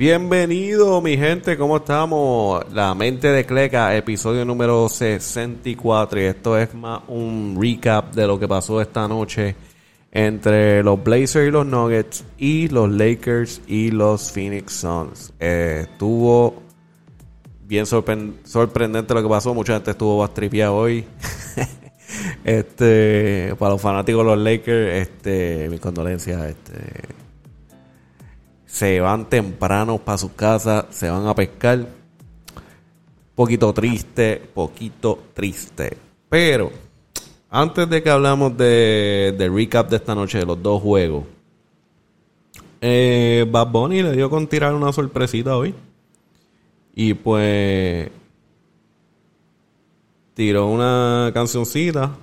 Bienvenido mi gente, ¿cómo estamos? La mente de Cleca, episodio número 64 y esto es más un recap de lo que pasó esta noche entre los Blazers y los Nuggets y los Lakers y los Phoenix Suns. Eh, estuvo bien sorprendente lo que pasó, mucha gente estuvo bastripeada hoy. este, para los fanáticos de los Lakers, este, mis condolencias, este se van temprano para su casa, se van a pescar. Poquito triste, poquito triste. Pero, antes de que hablamos de, de recap de esta noche de los dos juegos, eh, Bad Bunny le dio con tirar una sorpresita hoy. Y pues tiró una cancioncita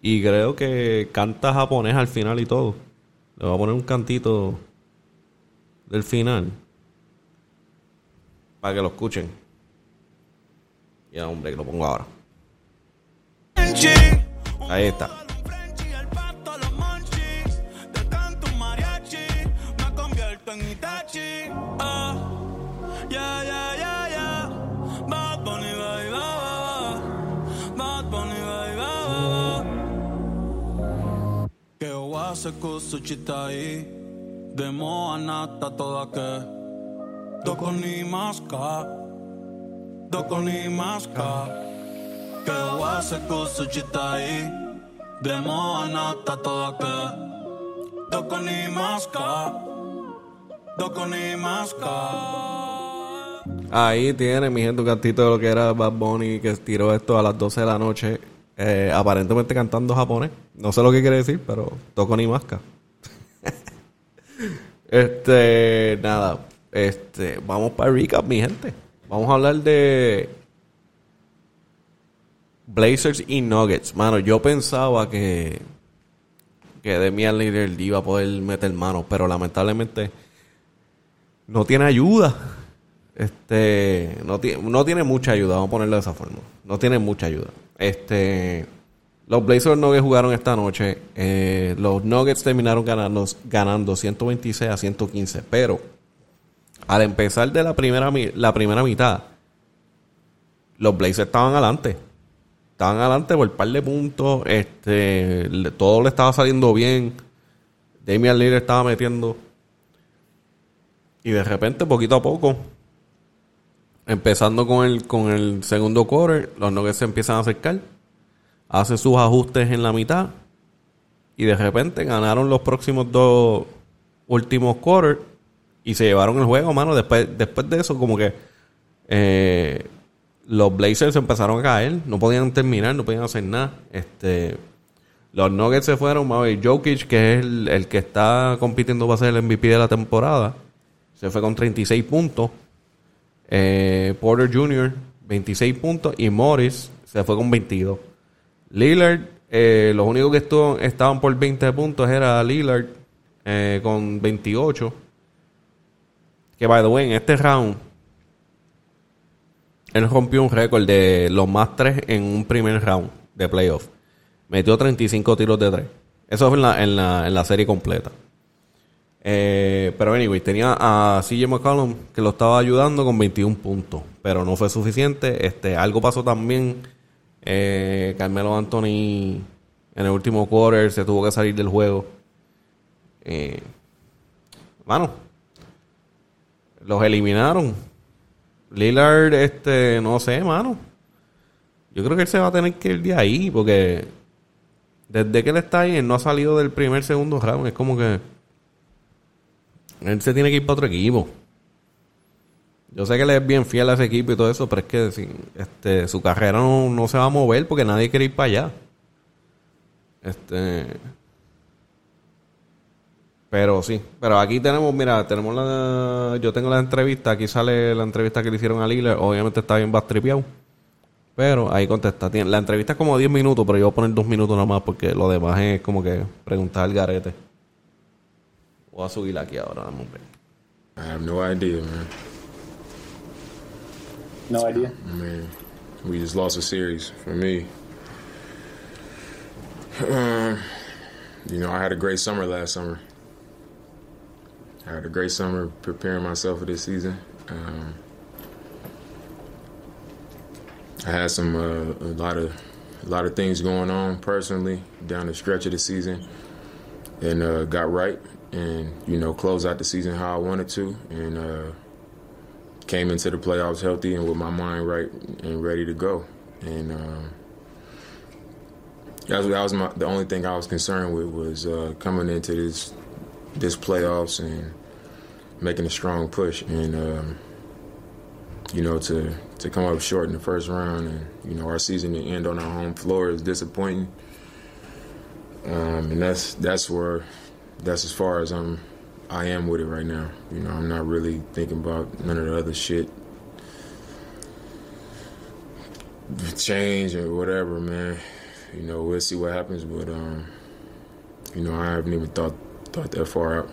y creo que canta japonés al final y todo. Le voy a poner un cantito del final para que lo escuchen. Ya, hombre, que lo pongo ahora. Ahí está. Que Demo anata toda que Doko ni maska Doko ni maska Que wase kusuchitai Demo anata toda que. Doko ni maska Doko ni maska Ahí tiene mi gente un cantito de lo que era Bad Bunny que tiró esto a las 12 de la noche, eh, aparentemente cantando japonés. No sé lo que quiere decir, pero toco ni masca. Este, nada, este, vamos para el recap, mi gente. Vamos a hablar de Blazers y Nuggets. Mano, yo pensaba que que Demian Lillard iba a poder meter manos, pero lamentablemente no tiene ayuda. Este, no, no tiene mucha ayuda, vamos a ponerlo de esa forma. No tiene mucha ayuda. Este, los Blazers Nuggets jugaron esta noche. Eh, los Nuggets terminaron ganando, ganando 126 a 115. Pero al empezar de la primera, la primera mitad, los Blazers estaban adelante. Estaban adelante por un par de puntos. Este, todo le estaba saliendo bien. Damian Lillard estaba metiendo. Y de repente, poquito a poco, empezando con el, con el segundo quarter, los Nuggets se empiezan a acercar hace sus ajustes en la mitad y de repente ganaron los próximos dos últimos quarters y se llevaron el juego, mano. Después, después de eso, como que eh, los Blazers empezaron a caer, no podían terminar, no podían hacer nada. Este, los Nuggets se fueron, ver Jokic, que es el, que está compitiendo para ser el MVP de la temporada, se fue con 36 puntos. Eh, Porter Jr., 26 puntos. Y Morris se fue con 22. Lillard, eh, los únicos que estuvo, estaban por 20 puntos era Lillard eh, con 28. Que, by the way, en este round, él rompió un récord de los más tres en un primer round de playoff. Metió 35 tiros de tres. Eso fue en la, en la, en la serie completa. Eh, pero anyway, tenía a CJ McCollum que lo estaba ayudando con 21 puntos. Pero no fue suficiente. Este, algo pasó también eh, Carmelo Anthony en el último quarter se tuvo que salir del juego. Eh, mano, los eliminaron. Lillard, este, no sé, mano. Yo creo que él se va a tener que ir de ahí porque desde que él está ahí, él no ha salido del primer, segundo round. Es como que él se tiene que ir para otro equipo. Yo sé que él es bien fiel a ese equipo y todo eso, pero es que este, su carrera no, se va a mover porque nadie quiere ir para allá. Este. Pero sí, pero aquí tenemos, mira, tenemos la. Yo tengo la entrevista, aquí sale la entrevista que le hicieron a Lillard. Obviamente está bien bastripeado. Pero ahí contesta. La entrevista es como 10 minutos, pero yo voy a poner 2 minutos nada más porque lo demás es como que preguntar al garete. Voy a subir aquí ahora, dame un I have no idea, man. No idea. I mean, we just lost a series for me. Um, you know, I had a great summer last summer. I had a great summer preparing myself for this season. Um, I had some uh, a lot of a lot of things going on personally down the stretch of the season, and uh, got right, and you know closed out the season how I wanted to, and uh, came into the playoffs healthy and with my mind right and ready to go, and. Um, that was, that was my, the only thing I was concerned with was uh, coming into this this playoffs and making a strong push and um, you know to to come up short in the first round and you know our season to end on our home floor is disappointing um, and that's that's where that's as far as I'm I am with it right now you know I'm not really thinking about none of the other shit change or whatever man you know, we'll see what happens. But um, you know, I haven't even thought thought that far out.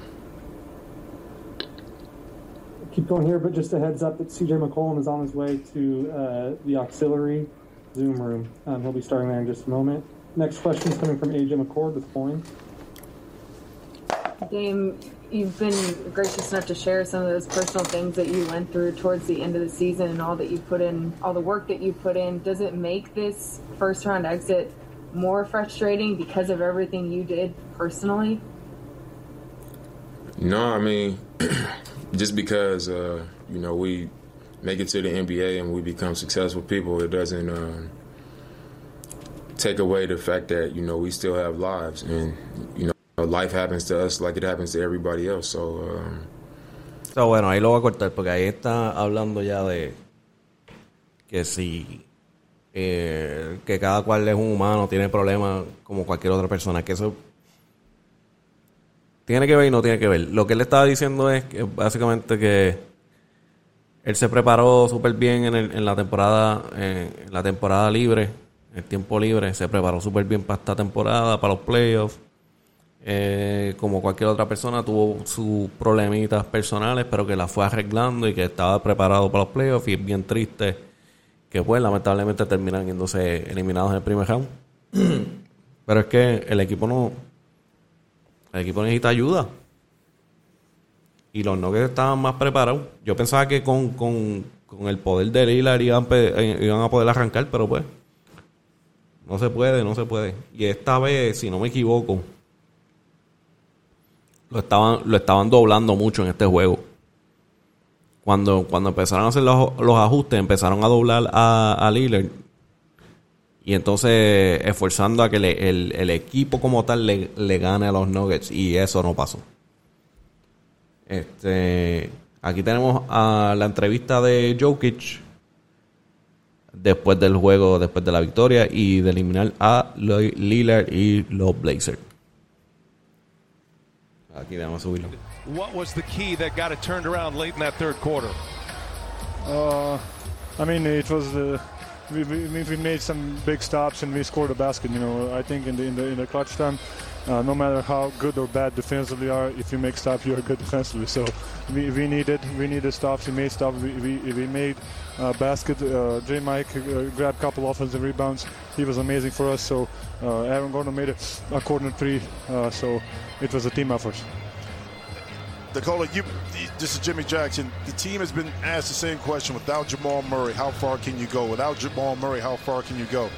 Keep going here, but just a heads up that CJ McCollum is on his way to uh, the auxiliary Zoom room. Um, he'll be starting there in just a moment. Next question is coming from AJ McCord with Point. Dame, you've been gracious enough to share some of those personal things that you went through towards the end of the season and all that you put in, all the work that you put in. Does it make this first round exit more frustrating because of everything you did personally? No, I mean, just because uh, you know we make it to the NBA and we become successful people, it doesn't uh, take away the fact that you know we still have lives and you know life happens to us like it happens to everybody else. So. Um, bueno, ahí lo voy a cortar porque ahí está hablando ya de que si eh, que cada cual es un humano, tiene problemas como cualquier otra persona, que eso tiene que ver y no tiene que ver. Lo que él estaba diciendo es que básicamente que él se preparó súper bien en, en, la temporada en la temporada libre, el tiempo libre, se preparó súper bien para esta temporada, para los playoffs. Eh, como cualquier otra persona, tuvo sus problemitas personales, pero que las fue arreglando y que estaba preparado para los playoffs. Y es bien triste que pues lamentablemente terminan yéndose eliminados en el primer round. Pero es que el equipo no. El equipo necesita ayuda. Y los Nuggets estaban más preparados. Yo pensaba que con, con, con el poder de Lillard iban, eh, iban a poder arrancar, pero pues. No se puede, no se puede. Y esta vez, si no me equivoco, lo estaban, lo estaban doblando mucho en este juego cuando, cuando empezaron a hacer los, los ajustes, empezaron a doblar a, a Lillard. Y entonces esforzando a que el, el, equipo como tal le, le, gane a los Nuggets. Y eso no pasó. Este, aquí tenemos a la entrevista de Jokic. Después del juego, después de la victoria. Y de eliminar a Lillard y los Blazers. Aquí vamos a subirlo. what was the key that got it turned around late in that third quarter? Uh, I mean, it was the we, we, we, made some big stops and we scored a basket. You know, I think in the in the, in the clutch time, uh, no matter how good or bad defensively are, if you make stops, you're good defensively. So we, we needed we needed stops. We made stops. We we, we made uh, basket. Uh, J. Mike uh, grabbed a couple offensive rebounds. He was amazing for us. So uh, Aaron Gordon made a, a corner three. Uh, so it was a team effort. Nicola, you, this is Jimmy Jackson. The team has been asked the same question without Jamal Murray, how far can you go? Without Jamal Murray, how far can you go?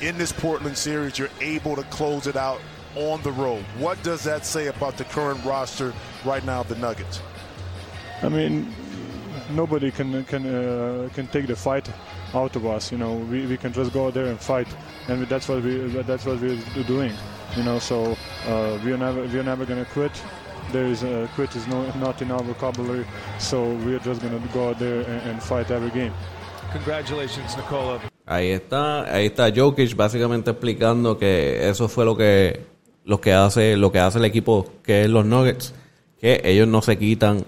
In this Portland series, you're able to close it out on the road. What does that say about the current roster right now of the Nuggets? I mean, nobody can can uh, can take the fight out of us. You know, we, we can just go out there and fight, and that's what we that's what we're doing. You know, so uh, we're never we're never gonna quit. there is a quit is no, not in our vocabulary, so we're just going to go out there and, and, fight every game. Congratulations, Nicola. Ahí está, ahí está Jokic básicamente explicando que eso fue lo que lo que hace lo que hace el equipo que es los Nuggets, que ellos no se quitan,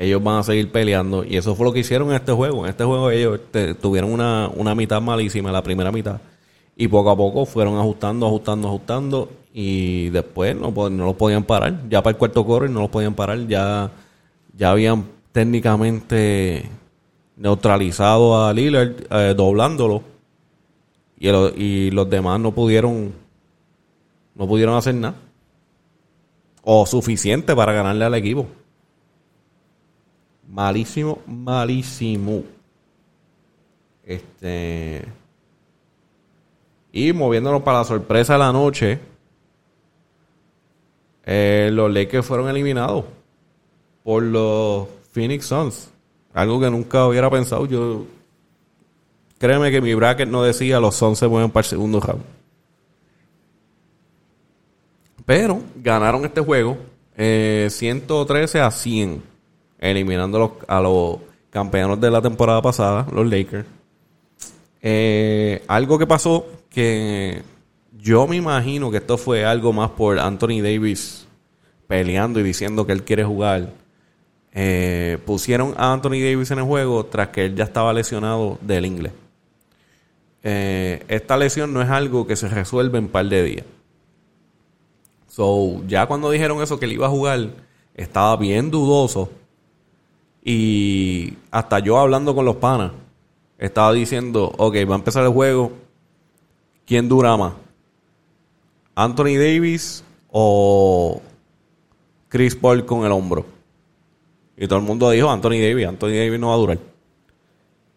ellos van a seguir peleando y eso fue lo que hicieron en este juego. En este juego ellos te, tuvieron una, una mitad malísima, la primera mitad, y poco a poco fueron ajustando, ajustando, ajustando y después no, no lo podían parar. Ya para el cuarto core no lo podían parar. Ya, ya habían técnicamente neutralizado a Lillard, eh, doblándolo. Y, y los demás no pudieron no pudieron hacer nada. O suficiente para ganarle al equipo. Malísimo, malísimo. Este. Y moviéndonos para la sorpresa de la noche, eh, los Lakers fueron eliminados por los Phoenix Suns. Algo que nunca hubiera pensado. Yo. Créeme que mi bracket no decía los Suns se mueven para el segundo round. Pero ganaron este juego eh, 113 a 100, eliminando los, a los campeones de la temporada pasada, los Lakers. Eh, algo que pasó que yo me imagino que esto fue algo más por Anthony Davis peleando y diciendo que él quiere jugar. Eh, pusieron a Anthony Davis en el juego tras que él ya estaba lesionado del inglés. Eh, esta lesión no es algo que se resuelve en un par de días. So, ya cuando dijeron eso que él iba a jugar, estaba bien dudoso. Y hasta yo hablando con los panas, estaba diciendo, ok, va a empezar el juego. ¿Quién dura más? ¿Anthony Davis o Chris Paul con el hombro? Y todo el mundo dijo, Anthony Davis, Anthony Davis no va a durar.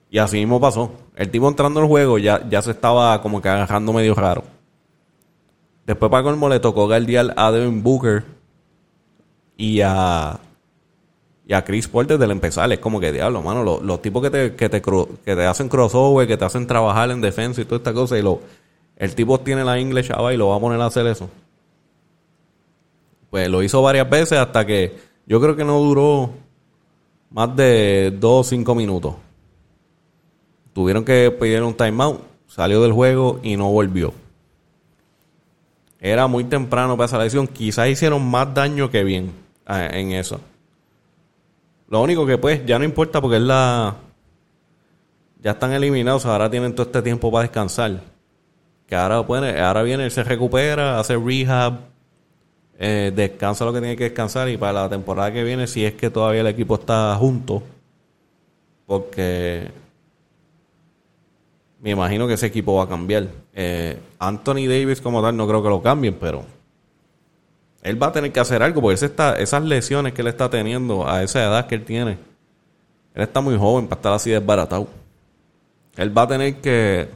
Y así mismo pasó. El tipo entrando al juego ya, ya se estaba como que agarrando medio raro. Después para colmo le tocó guardiar a Devin Booker y a y a Chris Paul desde el empezar. Es como que diablo, mano, los, los tipos que te, que te, que te hacen crossover, que te hacen trabajar en defensa y toda esta cosa, y lo, el tipo tiene la English ahora y lo va a poner a hacer eso. Pues lo hizo varias veces hasta que yo creo que no duró más de 2 o 5 minutos. Tuvieron que pedir un timeout, salió del juego y no volvió. Era muy temprano para esa lesión. Quizás hicieron más daño que bien eh, en eso. Lo único que pues ya no importa porque es la... Ya están eliminados, ahora tienen todo este tiempo para descansar. Que ahora, pueden, ahora viene, él se recupera, hace rehab, eh, descansa lo que tiene que descansar y para la temporada que viene, si es que todavía el equipo está junto, porque me imagino que ese equipo va a cambiar. Eh, Anthony Davis como tal no creo que lo cambien, pero él va a tener que hacer algo porque esas lesiones que él está teniendo a esa edad que él tiene, él está muy joven para estar así desbaratado. Él va a tener que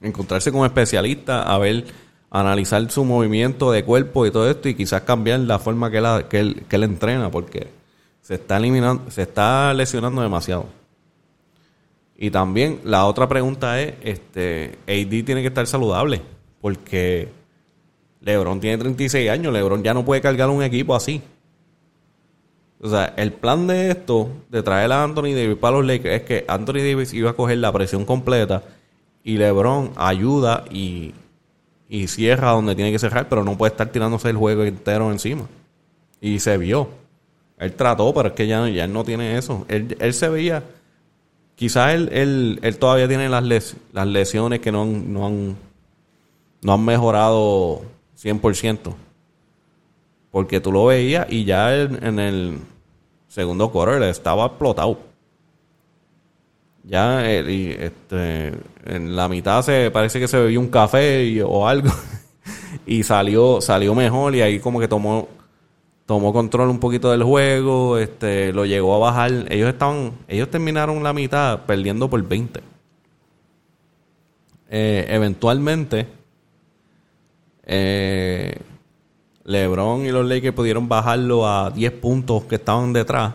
encontrarse con un especialista a ver, analizar su movimiento de cuerpo y todo esto y quizás cambiar la forma que él, que él, que él entrena porque se está eliminando, se está lesionando demasiado. Y también la otra pregunta es, este, AD tiene que estar saludable, porque LeBron tiene 36 años, LeBron ya no puede cargar un equipo así. O sea, el plan de esto, de traer a Anthony Davis para los Lakers, es que Anthony Davis iba a coger la presión completa y LeBron ayuda y, y cierra donde tiene que cerrar, pero no puede estar tirándose el juego entero encima. Y se vio. Él trató, pero es que ya, ya él no tiene eso. Él, él se veía quizás él, él, él todavía tiene las, les- las lesiones que no han, no han, no han mejorado 100%. Porque tú lo veías y ya en, el segundo quarter estaba explotado. Ya eh, y, este, en la mitad se parece que se bebió un café o algo y salió salió mejor y ahí como que tomó tomó control un poquito del juego, este, lo llegó a bajar. Ellos estaban, ellos terminaron la mitad perdiendo por 20. Eh, eventualmente, eh, LeBron y los Lakers pudieron bajarlo a 10 puntos que estaban detrás,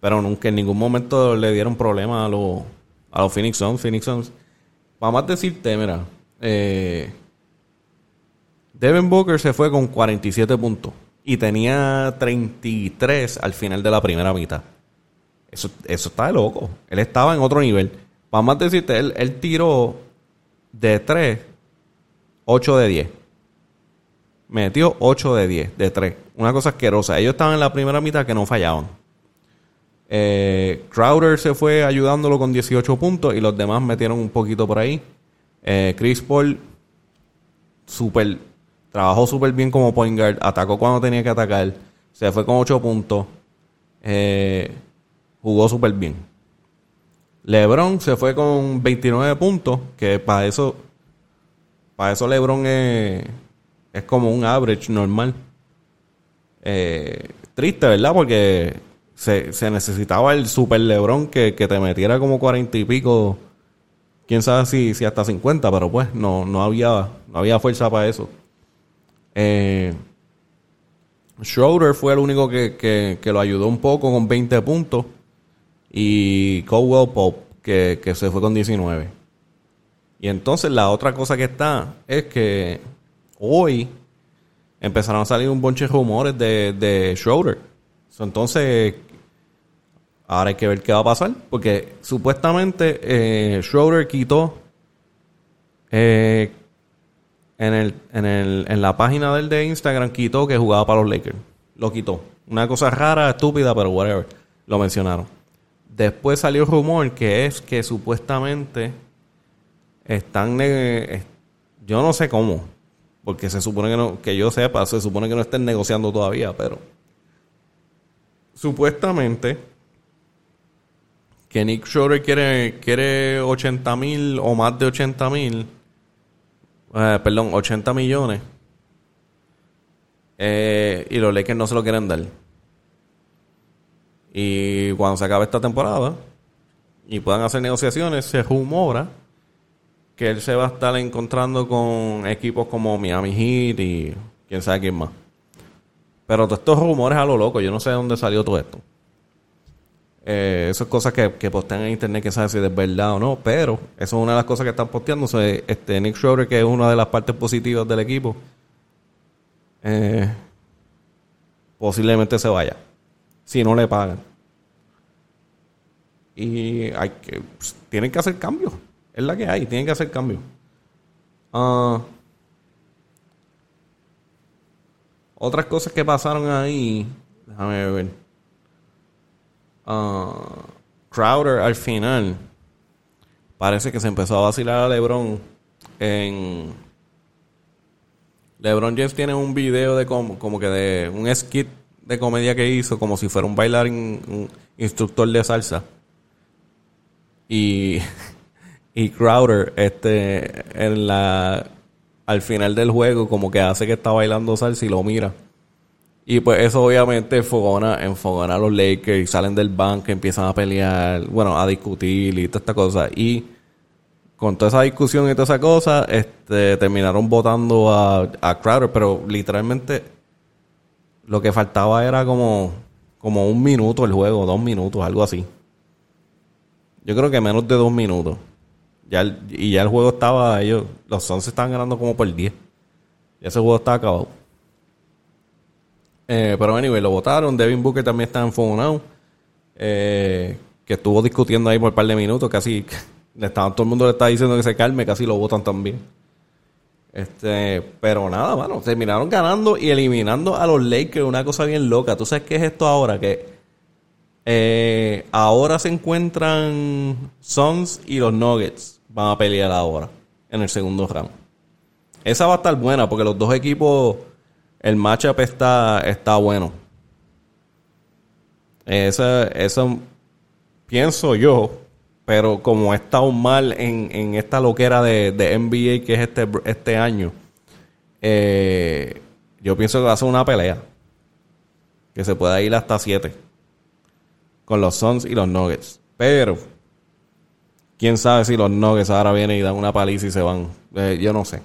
pero nunca en ningún momento le dieron problema a los, a los Phoenix Suns. Phoenix Suns, para más decirte, mira, eh, Devin Booker se fue con 47 puntos y tenía 33 al final de la primera mitad. Eso, eso está de loco. Él estaba en otro nivel. Para más decirte, él, él tiró de 3, 8 de 10. Metió 8 de 10, de 3. Una cosa asquerosa. Ellos estaban en la primera mitad que no fallaban. Eh, Crowder se fue ayudándolo con 18 puntos y los demás metieron un poquito por ahí. Eh, Chris Paul, super, trabajó súper bien como point guard, atacó cuando tenía que atacar, se fue con 8 puntos, eh, jugó súper bien. LeBron se fue con 29 puntos, que para eso, para eso LeBron es, es como un average normal. Triste, ¿verdad? Porque se, necesitaba el super Lebron que, que te metiera como cuarenta y pico. Quién sabe si, si hasta 50, pero pues no, no, había, no había fuerza para eso. Eh, Schroeder fue el único que, que, que, lo ayudó un poco con 20 puntos. Y Cowell Pop, que, que se fue con 19. Y entonces la otra cosa que está es que hoy empezaron a salir un bonche de rumores de, de Schroeder. Entonces, ahora hay que ver qué va a pasar. Porque supuestamente eh, Schroeder quitó eh, en, el, en, el, en la página del de Instagram, quitó que jugaba para los Lakers. Lo quitó. Una cosa rara, estúpida, pero whatever. Lo mencionaron. Después salió rumor que es que supuestamente están... yo no sé cómo, porque se supone que no, que yo sepa, se supone que no estén negociando todavía, pero supuestamente que Nick Schroeder quiere, quiere 80 mil o más de 80 mil, eh, perdón, 80 millones, eh, y los Lakers no se lo quieren dar. Y cuando se acabe esta temporada y puedan hacer negociaciones, se rumora que él se va a estar encontrando con equipos como Miami Heat y quién sabe quién más. Pero todos estos rumores a lo loco, yo no sé de dónde salió todo esto. Eh, esas cosas que, que postean en internet que sabe si es verdad o no, pero eso es una de las cosas que están posteando. este Nick Schroeder, que es una de las partes positivas del equipo, eh, posiblemente se vaya. Si no le pagan. Y hay que, pues, tienen que hacer cambios. Es la que hay, tienen que hacer cambios. Ah, otras cosas que pasaron ahí. Déjame ver. Uh, Crowder al final. Parece que se empezó a vacilar a LeBron en. LeBron James tiene un video de como, como que de un skit de comedia que hizo, como si fuera un bailarín, instructor de salsa. Y y Crowder este en la al final del juego como que hace que está bailando salsa y lo mira y pues eso obviamente enfogona, enfogona a los Lakers y salen del banco empiezan a pelear bueno a discutir y toda esta cosa y con toda esa discusión y toda esa cosa este terminaron votando a, a Crowder pero literalmente lo que faltaba era como como un minuto el juego dos minutos algo así yo creo que menos de dos minutos ya y ya el juego estaba, ellos, los Suns estaban ganando como por 10. Ya ese juego estaba acabado. Eh, pero anyway, lo votaron. Devin Booker también está enfonado. Eh, que estuvo discutiendo ahí por un par de minutos. Casi le estaban, todo el mundo le está diciendo que se calme. Casi lo votan también. Este, pero nada, bueno, terminaron ganando y eliminando a los Lakers. Una cosa bien loca. ¿Tú sabes qué es esto ahora? Que eh, ahora se encuentran Suns y los Nuggets van a pelear ahora en el segundo round. Esa va a estar buena porque los dos equipos, el matchup está, está bueno. Eso, eso pienso yo, pero como he estado mal en, en esta loquera de, de, NBA que es este, este año, eh, yo pienso que va a ser una pelea. Que se pueda ir hasta 7 con los Suns y los Nuggets. Pero quién sabe si los Nuggets ahora vienen y dan una paliza y se van. Eh, yo no sé.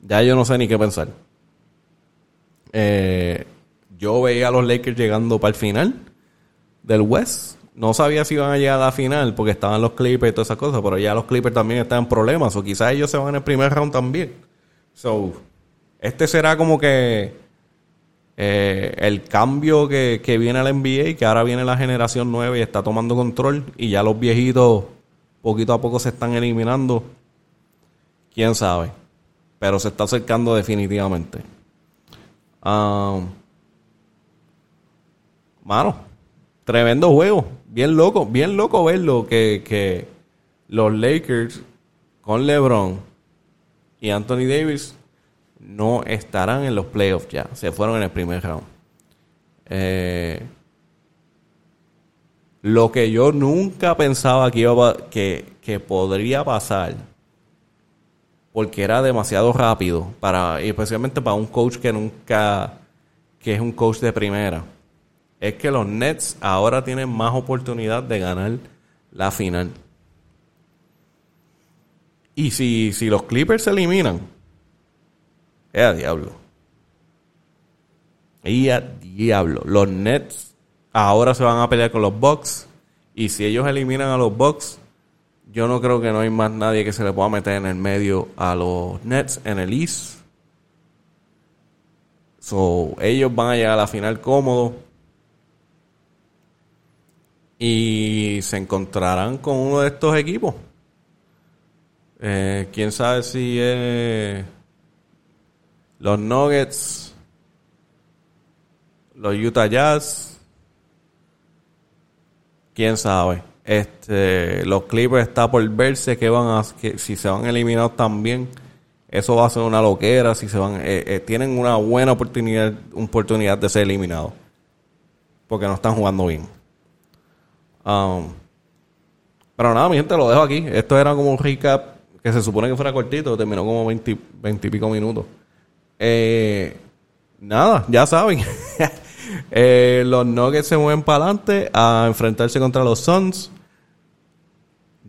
Ya yo no sé ni qué pensar. Eh, yo veía a los Lakers llegando para el final del West. No sabía si iban a llegar a la final porque estaban los Clippers y todas esas cosas, pero ya los Clippers también están en problemas. O quizás ellos se van en el primer round también. So, este será como que eh, el cambio que, que viene al NBA, que ahora viene la generación 9 y está tomando control, y ya los viejitos poquito a poco se están eliminando. Quién sabe. Pero se está acercando definitivamente. Um, tremendo juego. Bien loco, bien loco verlo que, que los Lakers con LeBron y Anthony Davis no estarán en los playoffs ya. Se fueron en el primer round. Eh, lo que yo nunca pensaba que, iba que, que podría pasar, porque era demasiado rápido, para, especialmente para un coach que nunca, que es un coach de primera, es que los Nets ahora tienen más oportunidad de ganar la final. Y si, si los Clippers se eliminan, es a diablo. Y a diablo. Los Nets ahora se van a pelear con los Bucks. Y si ellos eliminan a los Bucks, yo no creo que no hay más nadie que se le pueda meter en el medio a los Nets en el East. So, ellos van a llegar a la final cómodo. Y se encontrarán con uno de estos equipos. Eh, Quién sabe si es los Nuggets, los Utah Jazz. Quién sabe. Este, los Clippers está por verse que van a, que si se van eliminados también. Eso va a ser una loquera si se van. eh, eh, tienen una buena oportunidad, oportunidad de ser eliminados. Porque no están jugando bien. Um, pero nada, mi gente, lo dejo aquí. Esto era como un recap que se supone que fuera cortito. Terminó como 20, 20 y pico minutos. Eh, nada, ya saben. Los Nuggets se mueven para adelante a enfrentarse contra los Suns.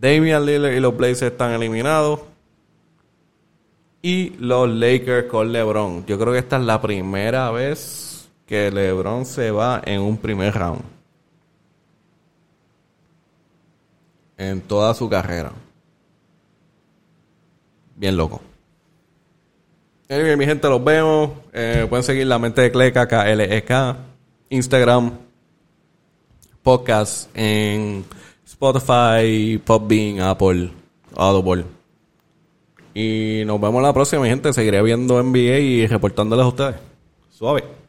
Damian Lillard y los Blazers están eliminados. Y los Lakers con LeBron. Yo creo que esta es la primera vez que LeBron se va en un primer round. En toda su carrera. Bien loco. Anyway, mi gente, los vemos. Eh, pueden seguir la mente de Cleca, K-L-E-K, Instagram, podcast en Spotify, Podbean, Apple, Audible. Y nos vemos la próxima, mi gente. Seguiré viendo NBA y reportándoles a ustedes. Suave.